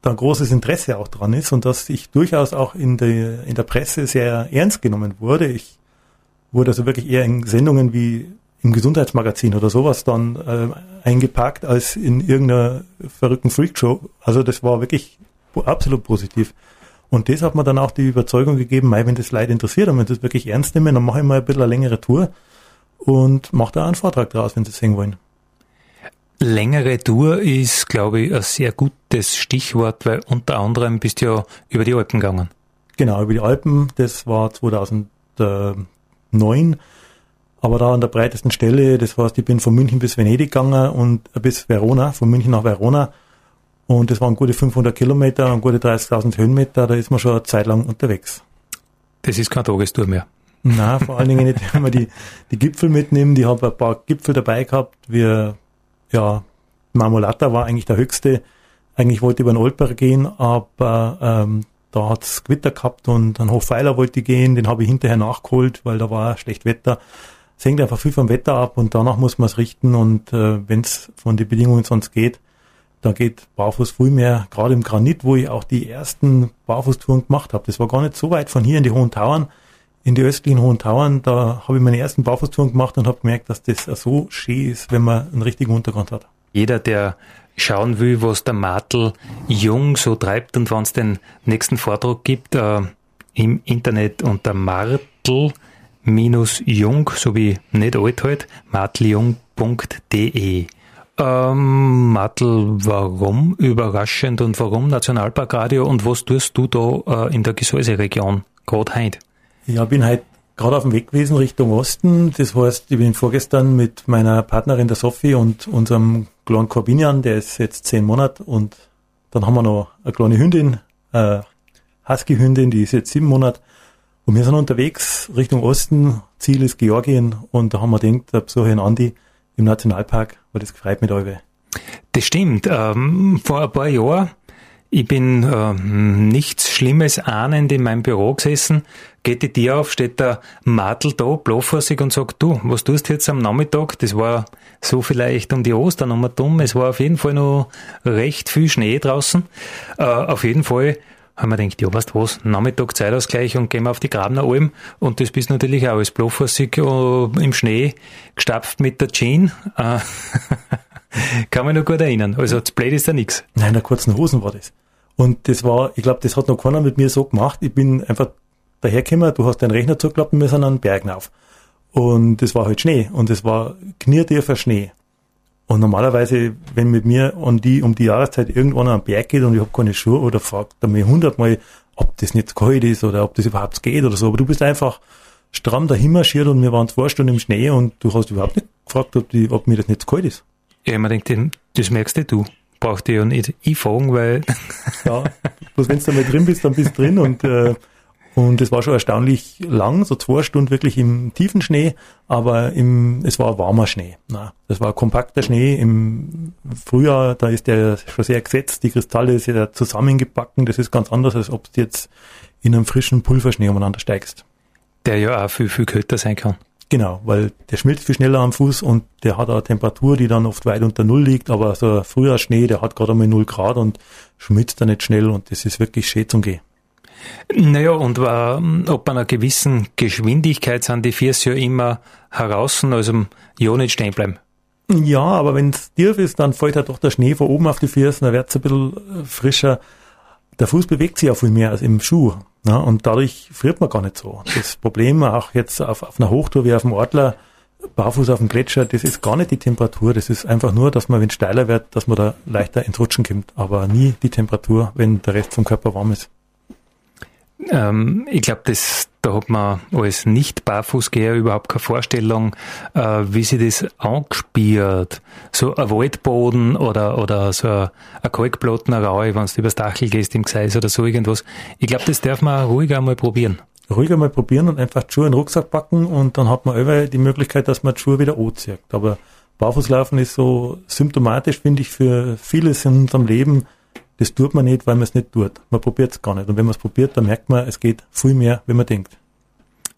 Speaker 5: da ein großes Interesse auch dran ist und dass ich durchaus auch in der, in der Presse sehr ernst genommen wurde. Ich wurde also wirklich eher in Sendungen wie im Gesundheitsmagazin oder sowas dann äh, eingepackt als in irgendeiner verrückten Freakshow. Also das war wirklich absolut positiv. Und das hat mir dann auch die Überzeugung gegeben, mei, wenn das Leute interessiert und wenn das wirklich ernst nehmen, dann mache ich mal ein bisschen eine längere Tour und mache da einen Vortrag draus, wenn sie es sehen wollen.
Speaker 2: Längere Tour ist, glaube ich, ein sehr gutes Stichwort, weil unter anderem bist du ja über die Alpen gegangen.
Speaker 5: Genau, über die Alpen, das war 2009, aber da an der breitesten Stelle, das heißt, ich bin von München bis Venedig gegangen und bis Verona, von München nach Verona und das waren gute 500 Kilometer und gute 30.000 Höhenmeter, da ist man schon eine Zeit lang unterwegs.
Speaker 2: Das ist kein Tagestour mehr.
Speaker 5: Na, vor allen Dingen nicht, [laughs] wenn man die, die Gipfel mitnimmt. Ich habe ein paar Gipfel dabei gehabt. Wir, ja, Marmolata war eigentlich der höchste. Eigentlich wollte ich über den Olper gehen, aber ähm, da hat's Gewitter gehabt und an Hochpfeiler wollte gehen. Den habe ich hinterher nachgeholt, weil da war schlecht Wetter. Es hängt einfach viel vom Wetter ab und danach muss man es richten. Und äh, wenn es von den Bedingungen sonst geht, da geht Barfuß viel mehr, gerade im Granit, wo ich auch die ersten Barfußtouren gemacht habe. Das war gar nicht so weit von hier in die Hohen Tauern in die östlichen Hohen Tauern, da habe ich meine ersten Barfußtouren gemacht und habe gemerkt, dass das so schön ist, wenn man einen richtigen Untergrund hat.
Speaker 2: Jeder, der schauen will, was der Martel Jung so treibt und wann es den nächsten Vortrag gibt, äh, im Internet unter Martel Jung, so wie nicht alt halt, marteljung.de. Ähm, Martel, warum überraschend und warum Nationalparkradio und was tust du da äh, in der Gesäuse-Region gerade heute?
Speaker 5: Ja, bin halt gerade auf dem Weg gewesen Richtung Osten. Das heißt, ich bin vorgestern mit meiner Partnerin der Sophie und unserem kleinen Corbinian, der ist jetzt zehn Monate und dann haben wir noch eine kleine Hündin, äh, Husky-Hündin, die ist jetzt sieben Monate. Und wir sind unterwegs Richtung Osten. Ziel ist Georgien und da haben wir gedacht, da besuche ich einen Andi im Nationalpark, weil das gefreut mit euch.
Speaker 2: Das stimmt. Ähm, vor ein paar Jahren ich bin äh, nichts Schlimmes ahnend in meinem Büro gesessen, geht die Tür auf, steht der Martel da, blaufußig und sagt, du, was tust du jetzt am Nachmittag? Das war so vielleicht um die Ostern um dumm. Es war auf jeden Fall noch recht viel Schnee draußen. Äh, auf jeden Fall haben wir gedacht, ja, weißt was, Nachmittag Zeitausgleich und gehen wir auf die Grabner Alm. Und das bist natürlich auch alles blaufußig äh, im Schnee, gestapft mit der Jean. [laughs] Kann mich noch gut erinnern. Also das Blöd ist da nichts.
Speaker 5: Nein, in der kurzen Hosen war das. Und das war, ich glaube, das hat noch keiner mit mir so gemacht. Ich bin einfach dahergekommen, du hast deinen Rechner zugeklappt und wir sind an den Berg rauf. Und das war halt Schnee und es war kniertiefer Schnee. Und normalerweise, wenn mit mir um die, um die Jahreszeit irgendwann an den Berg geht und ich habe keine Schuhe oder fragt er mir hundertmal, ob das nicht kalt ist oder ob das überhaupt geht oder so. Aber du bist einfach stramm dahin marschiert und wir waren zwei Stunden im Schnee und du hast überhaupt nicht gefragt, ob, die, ob mir das nicht kalt ist.
Speaker 2: Ja, mir denke, das merkst du braucht ihr ja nicht einfangen, weil. [laughs]
Speaker 5: ja, bloß wenn du da mal drin bist, dann bist du drin und, äh, und es war schon erstaunlich lang, so zwei Stunden wirklich im tiefen Schnee, aber im, es war warmer Schnee. Na, das war kompakter Schnee. Im Frühjahr, da ist der schon sehr gesetzt, die Kristalle sind ja zusammengebacken, das ist ganz anders, als ob du jetzt in einem frischen Pulverschnee umeinander steigst.
Speaker 2: Der ja auch viel, viel kälter sein kann.
Speaker 5: Genau, weil der schmilzt viel schneller am Fuß und der hat eine Temperatur, die dann oft weit unter Null liegt, aber so ein früher Schnee, der hat gerade einmal Null Grad und schmilzt da nicht schnell und das ist wirklich schön zum Gehen.
Speaker 2: Naja, und äh, ob bei einer gewissen Geschwindigkeit sind die Füße ja immer heraus, also ja nicht stehen bleiben.
Speaker 5: Ja, aber wenn es tief ist, dann fällt halt doch der Schnee von oben auf die Füße, dann wird es ein bisschen frischer. Der Fuß bewegt sich ja viel mehr als im Schuh. Ja, und dadurch friert man gar nicht so. Das Problem auch jetzt auf, auf einer Hochtour wie auf dem Ortler, barfuß auf dem Gletscher, das ist gar nicht die Temperatur. Das ist einfach nur, dass man, wenn es steiler wird, dass man da leichter ins Rutschen kommt. Aber nie die Temperatur, wenn der Rest vom Körper warm ist.
Speaker 2: Ähm, ich glaube, das da hat man als Nicht-Barfußgeher überhaupt keine Vorstellung, äh, wie sie das angespielt. So ein Waldboden oder, oder so ein, ein Kalkplattenraue, wenn du übers Dachel gehst im Gseis oder so irgendwas. Ich glaube, das darf man ruhig einmal probieren.
Speaker 5: Ruhig einmal probieren und einfach die Schuhe in den Rucksack packen und dann hat man immer die Möglichkeit, dass man die Schuhe wieder anzieht. Aber Barfußlaufen ist so symptomatisch, finde ich, für vieles in unserem Leben, das tut man nicht, weil man es nicht tut. Man probiert es gar nicht. Und wenn man es probiert, dann merkt man, es geht viel mehr, wenn man denkt.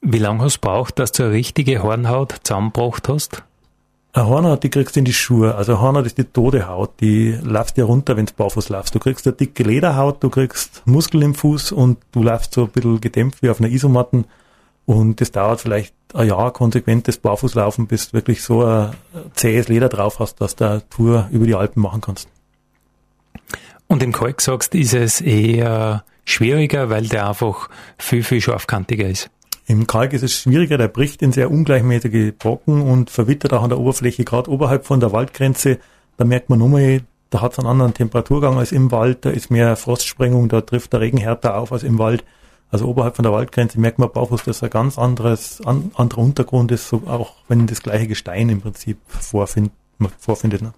Speaker 2: Wie lange hast du braucht, dass du eine richtige Hornhaut zusammengebracht hast?
Speaker 5: Eine Hornhaut, die kriegst du in die Schuhe. Also eine Hornhaut ist die tote Haut, die läuft dir runter, wenn du barfuß laufst. Du kriegst eine dicke Lederhaut, du kriegst Muskeln im Fuß und du läufst so ein bisschen gedämpft wie auf einer Isomatten. Und das dauert vielleicht ein Jahr konsequentes Barfußlaufen, bis du wirklich so ein zähes Leder drauf hast, dass du eine Tour über die Alpen machen kannst.
Speaker 2: Und im Kalk sagst, ist es eher schwieriger, weil der einfach viel, viel scharfkantiger ist.
Speaker 5: Im Kalk ist es schwieriger, der bricht in sehr ungleichmäßige Brocken und verwittert auch an der Oberfläche, gerade oberhalb von der Waldgrenze. Da merkt man nochmal, da hat es einen anderen Temperaturgang als im Wald, da ist mehr Frostsprengung, da trifft der Regen härter auf als im Wald. Also oberhalb von der Waldgrenze merkt man barfuß, dass ein ganz anderes, an, anderer Untergrund ist, so auch wenn das gleiche Gestein im Prinzip vorfind, vorfindet. Ne?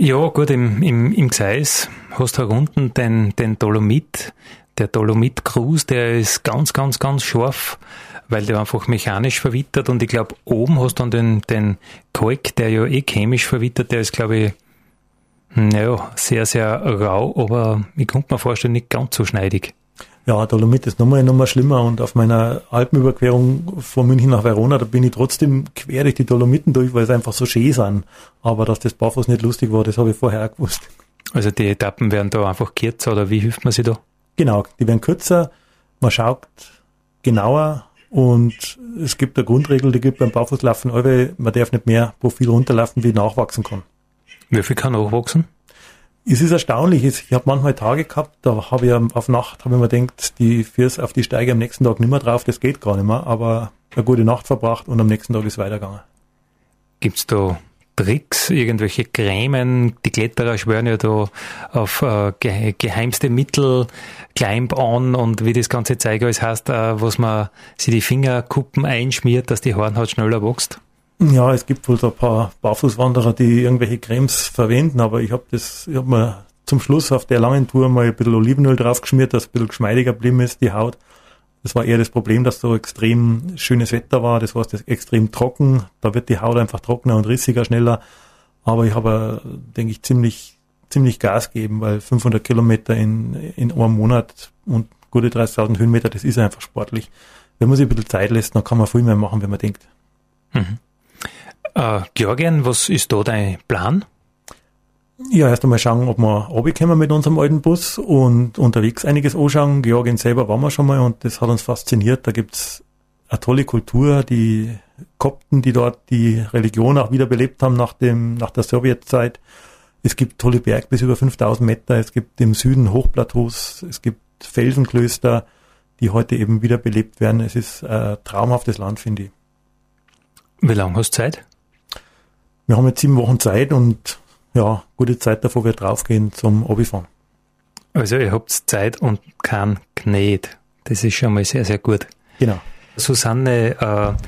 Speaker 2: Ja, gut, im, im, im Gseis hast du unten den, den Dolomit, der Dolomit-Cruise, der ist ganz, ganz, ganz scharf, weil der einfach mechanisch verwittert. Und ich glaube, oben hast du dann den, den Kalk, der ja eh chemisch verwittert, der ist, glaube ich, naja, sehr, sehr rau, aber ich konnte mir vorstellen, nicht ganz so schneidig.
Speaker 5: Ja, Dolomit ist nochmal, nochmal schlimmer und auf meiner Alpenüberquerung von München nach Verona, da bin ich trotzdem quer durch die Dolomiten durch, weil es einfach so schön sind. Aber dass das barfuß nicht lustig war, das habe ich vorher auch gewusst.
Speaker 2: Also die Etappen werden da einfach kürzer oder wie hilft man sich da?
Speaker 5: Genau, die werden kürzer, man schaut genauer und es gibt eine Grundregel, die gibt beim Barfußlaufen, man darf nicht mehr Profil runterlaufen, wie nachwachsen kann.
Speaker 2: Wie viel kann nachwachsen?
Speaker 5: Es ist erstaunlich. Ich habe manchmal Tage gehabt, da habe ich auf Nacht, habe ich mir gedacht, die fürs auf die Steige am nächsten Tag nicht mehr drauf, das geht gar nicht mehr, aber eine gute Nacht verbracht und am nächsten Tag ist weitergegangen.
Speaker 2: Gibt's da Tricks, irgendwelche Cremen? Die Kletterer schwören ja da auf äh, geheimste Mittel, Climb on und wie das ganze Zeug alles heißt, äh, was man sich die Fingerkuppen einschmiert, dass die Hornhaut schneller wächst.
Speaker 5: Ja, es gibt wohl so ein paar Barfußwanderer, die irgendwelche Cremes verwenden, aber ich habe das, ich habe mir zum Schluss auf der langen Tour mal ein bisschen Olivenöl draufgeschmiert, dass ein bisschen geschmeidiger geblieben ist, die Haut. Das war eher das Problem, dass so extrem schönes Wetter war, das war extrem trocken, da wird die Haut einfach trockener und rissiger schneller. Aber ich habe, denke ich, ziemlich, ziemlich Gas gegeben, weil 500 Kilometer in, in einem Monat und gute 30.000 Höhenmeter, das ist einfach sportlich. Wenn man sich ein bisschen Zeit lässt, dann kann man viel mehr machen, wenn man denkt.
Speaker 2: Mhm. Äh, Georgien, was ist da dein Plan?
Speaker 5: Ja, erst einmal schauen, ob wir runterkommen mit unserem alten Bus und unterwegs einiges anschauen. Georgien selber waren wir schon mal und das hat uns fasziniert. Da gibt's eine tolle Kultur, die Kopten, die dort die Religion auch wiederbelebt haben nach dem, nach der Sowjetzeit. Es gibt tolle Berg bis über 5000 Meter. Es gibt im Süden Hochplateaus. Es gibt Felsenklöster, die heute eben wiederbelebt werden. Es ist ein traumhaftes Land, finde ich.
Speaker 2: Wie lange hast du Zeit?
Speaker 5: Wir haben jetzt sieben Wochen Zeit und ja, gute Zeit davor wir draufgehen zum Obifahren.
Speaker 2: Also ihr habt Zeit und kein Knet. Das ist schon mal sehr, sehr gut.
Speaker 5: Genau.
Speaker 2: Susanne, äh,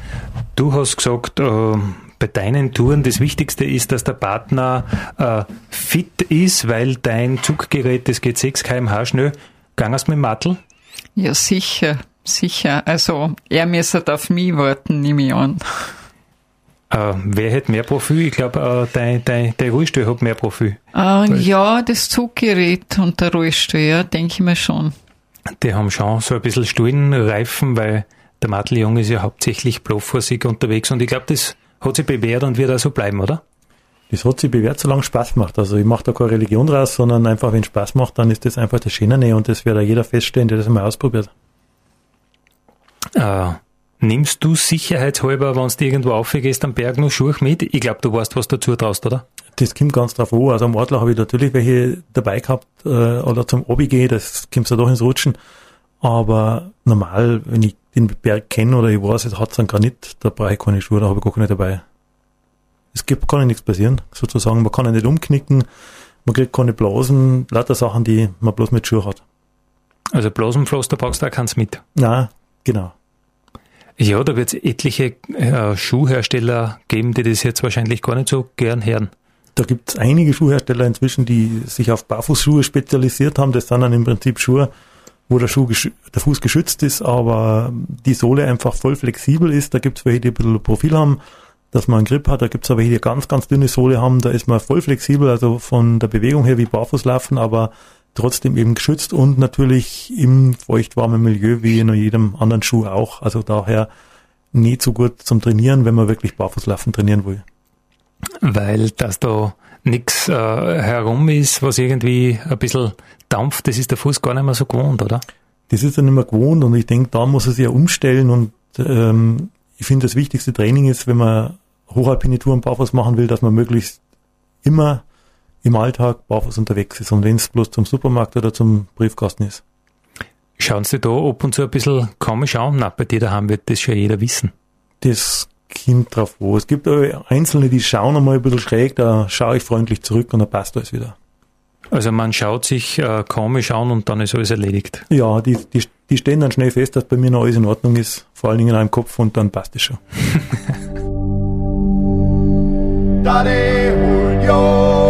Speaker 2: du hast gesagt, äh, bei deinen Touren das Wichtigste ist, dass der Partner äh, fit ist, weil dein Zuggerät, das geht 6 kmh schnell. Gangst mit dem Mattel?
Speaker 4: Ja, sicher, sicher. Also er müsste auf mich warten, nehme ich an.
Speaker 2: Äh, wer hat mehr Profil? Ich glaube, äh, dein, dein, dein Rollstuhl hat mehr Profil.
Speaker 4: Äh, ja, das Zuggerät und der Rollstuhl, ja, denke ich mir schon.
Speaker 2: Die haben schon so ein bisschen Stullenreifen, weil der Matteljung ist ja hauptsächlich bloffvorsig unterwegs und ich glaube, das hat sich bewährt und wird auch so bleiben, oder?
Speaker 5: Das hat sich bewährt, solange Spaß macht. Also ich mache da keine Religion draus, sondern einfach, wenn Spaß macht, dann ist das einfach das Schöne und das wird auch jeder feststellen, der das mal ausprobiert.
Speaker 2: Äh, Nimmst du sicherheitshalber, wenn du irgendwo aufgehst am Berg noch Schuhe mit? Ich glaube, du weißt, was dazu traust, oder?
Speaker 5: Das kommt ganz drauf an. Also am Adler habe ich natürlich welche dabei gehabt äh, oder zum Obi gehe, das kommt ja doch ins Rutschen. Aber normal, wenn ich den Berg kenne oder ich weiß, es hat einen Granit, da brauche ich keine Schuhe, da habe ich gar keine dabei. Es gibt, kann ja nichts passieren, sozusagen. Man kann ja nicht umknicken, man kriegt keine Blasen, lauter Sachen, die man bloß mit Schuhe hat.
Speaker 2: Also Blasenpflaster brauchst du auch keins mit?
Speaker 5: Nein, genau.
Speaker 2: Ja, da wird es etliche äh, Schuhhersteller geben, die das jetzt wahrscheinlich gar nicht so gern hören.
Speaker 5: Da gibt es einige Schuhhersteller inzwischen, die sich auf Barfußschuhe spezialisiert haben. Das sind dann im Prinzip Schuhe, wo der, Schuh der Fuß geschützt ist, aber die Sohle einfach voll flexibel ist. Da gibt es welche, die ein bisschen Profil haben, dass man einen Grip hat. Da gibt es aber welche, die ganz, ganz dünne Sohle haben. Da ist man voll flexibel, also von der Bewegung her wie Barfußlaufen, aber trotzdem eben geschützt und natürlich im feuchtwarmen Milieu wie in jedem anderen Schuh auch. Also daher nicht so gut zum Trainieren, wenn man wirklich Barfußlaufen trainieren will.
Speaker 2: Weil das da nichts äh, herum ist, was irgendwie ein bisschen dampft, das ist der Fuß gar nicht mehr so gewohnt, oder?
Speaker 5: Das ist er nicht mehr gewohnt und ich denke, da muss er sich ja umstellen und ähm, ich finde, das wichtigste Training ist, wenn man hochalpine Touren barfuß machen will, dass man möglichst immer im Alltag barfuß unterwegs ist und wenn es bloß zum Supermarkt oder zum Briefkasten ist.
Speaker 2: Schauen Sie da ab und zu ein bisschen komisch an? Na, bei dir daheim wird das schon jeder wissen.
Speaker 5: Das kommt drauf wo. Es gibt Einzelne, die schauen einmal ein bisschen schräg, da schaue ich freundlich zurück und dann passt alles wieder.
Speaker 2: Also man schaut sich äh, komisch an und dann ist alles erledigt.
Speaker 5: Ja, die, die, die stellen dann schnell fest, dass bei mir noch alles in Ordnung ist, vor allen Dingen in einem Kopf und dann passt es schon. [laughs]
Speaker 1: Daddy. Julio,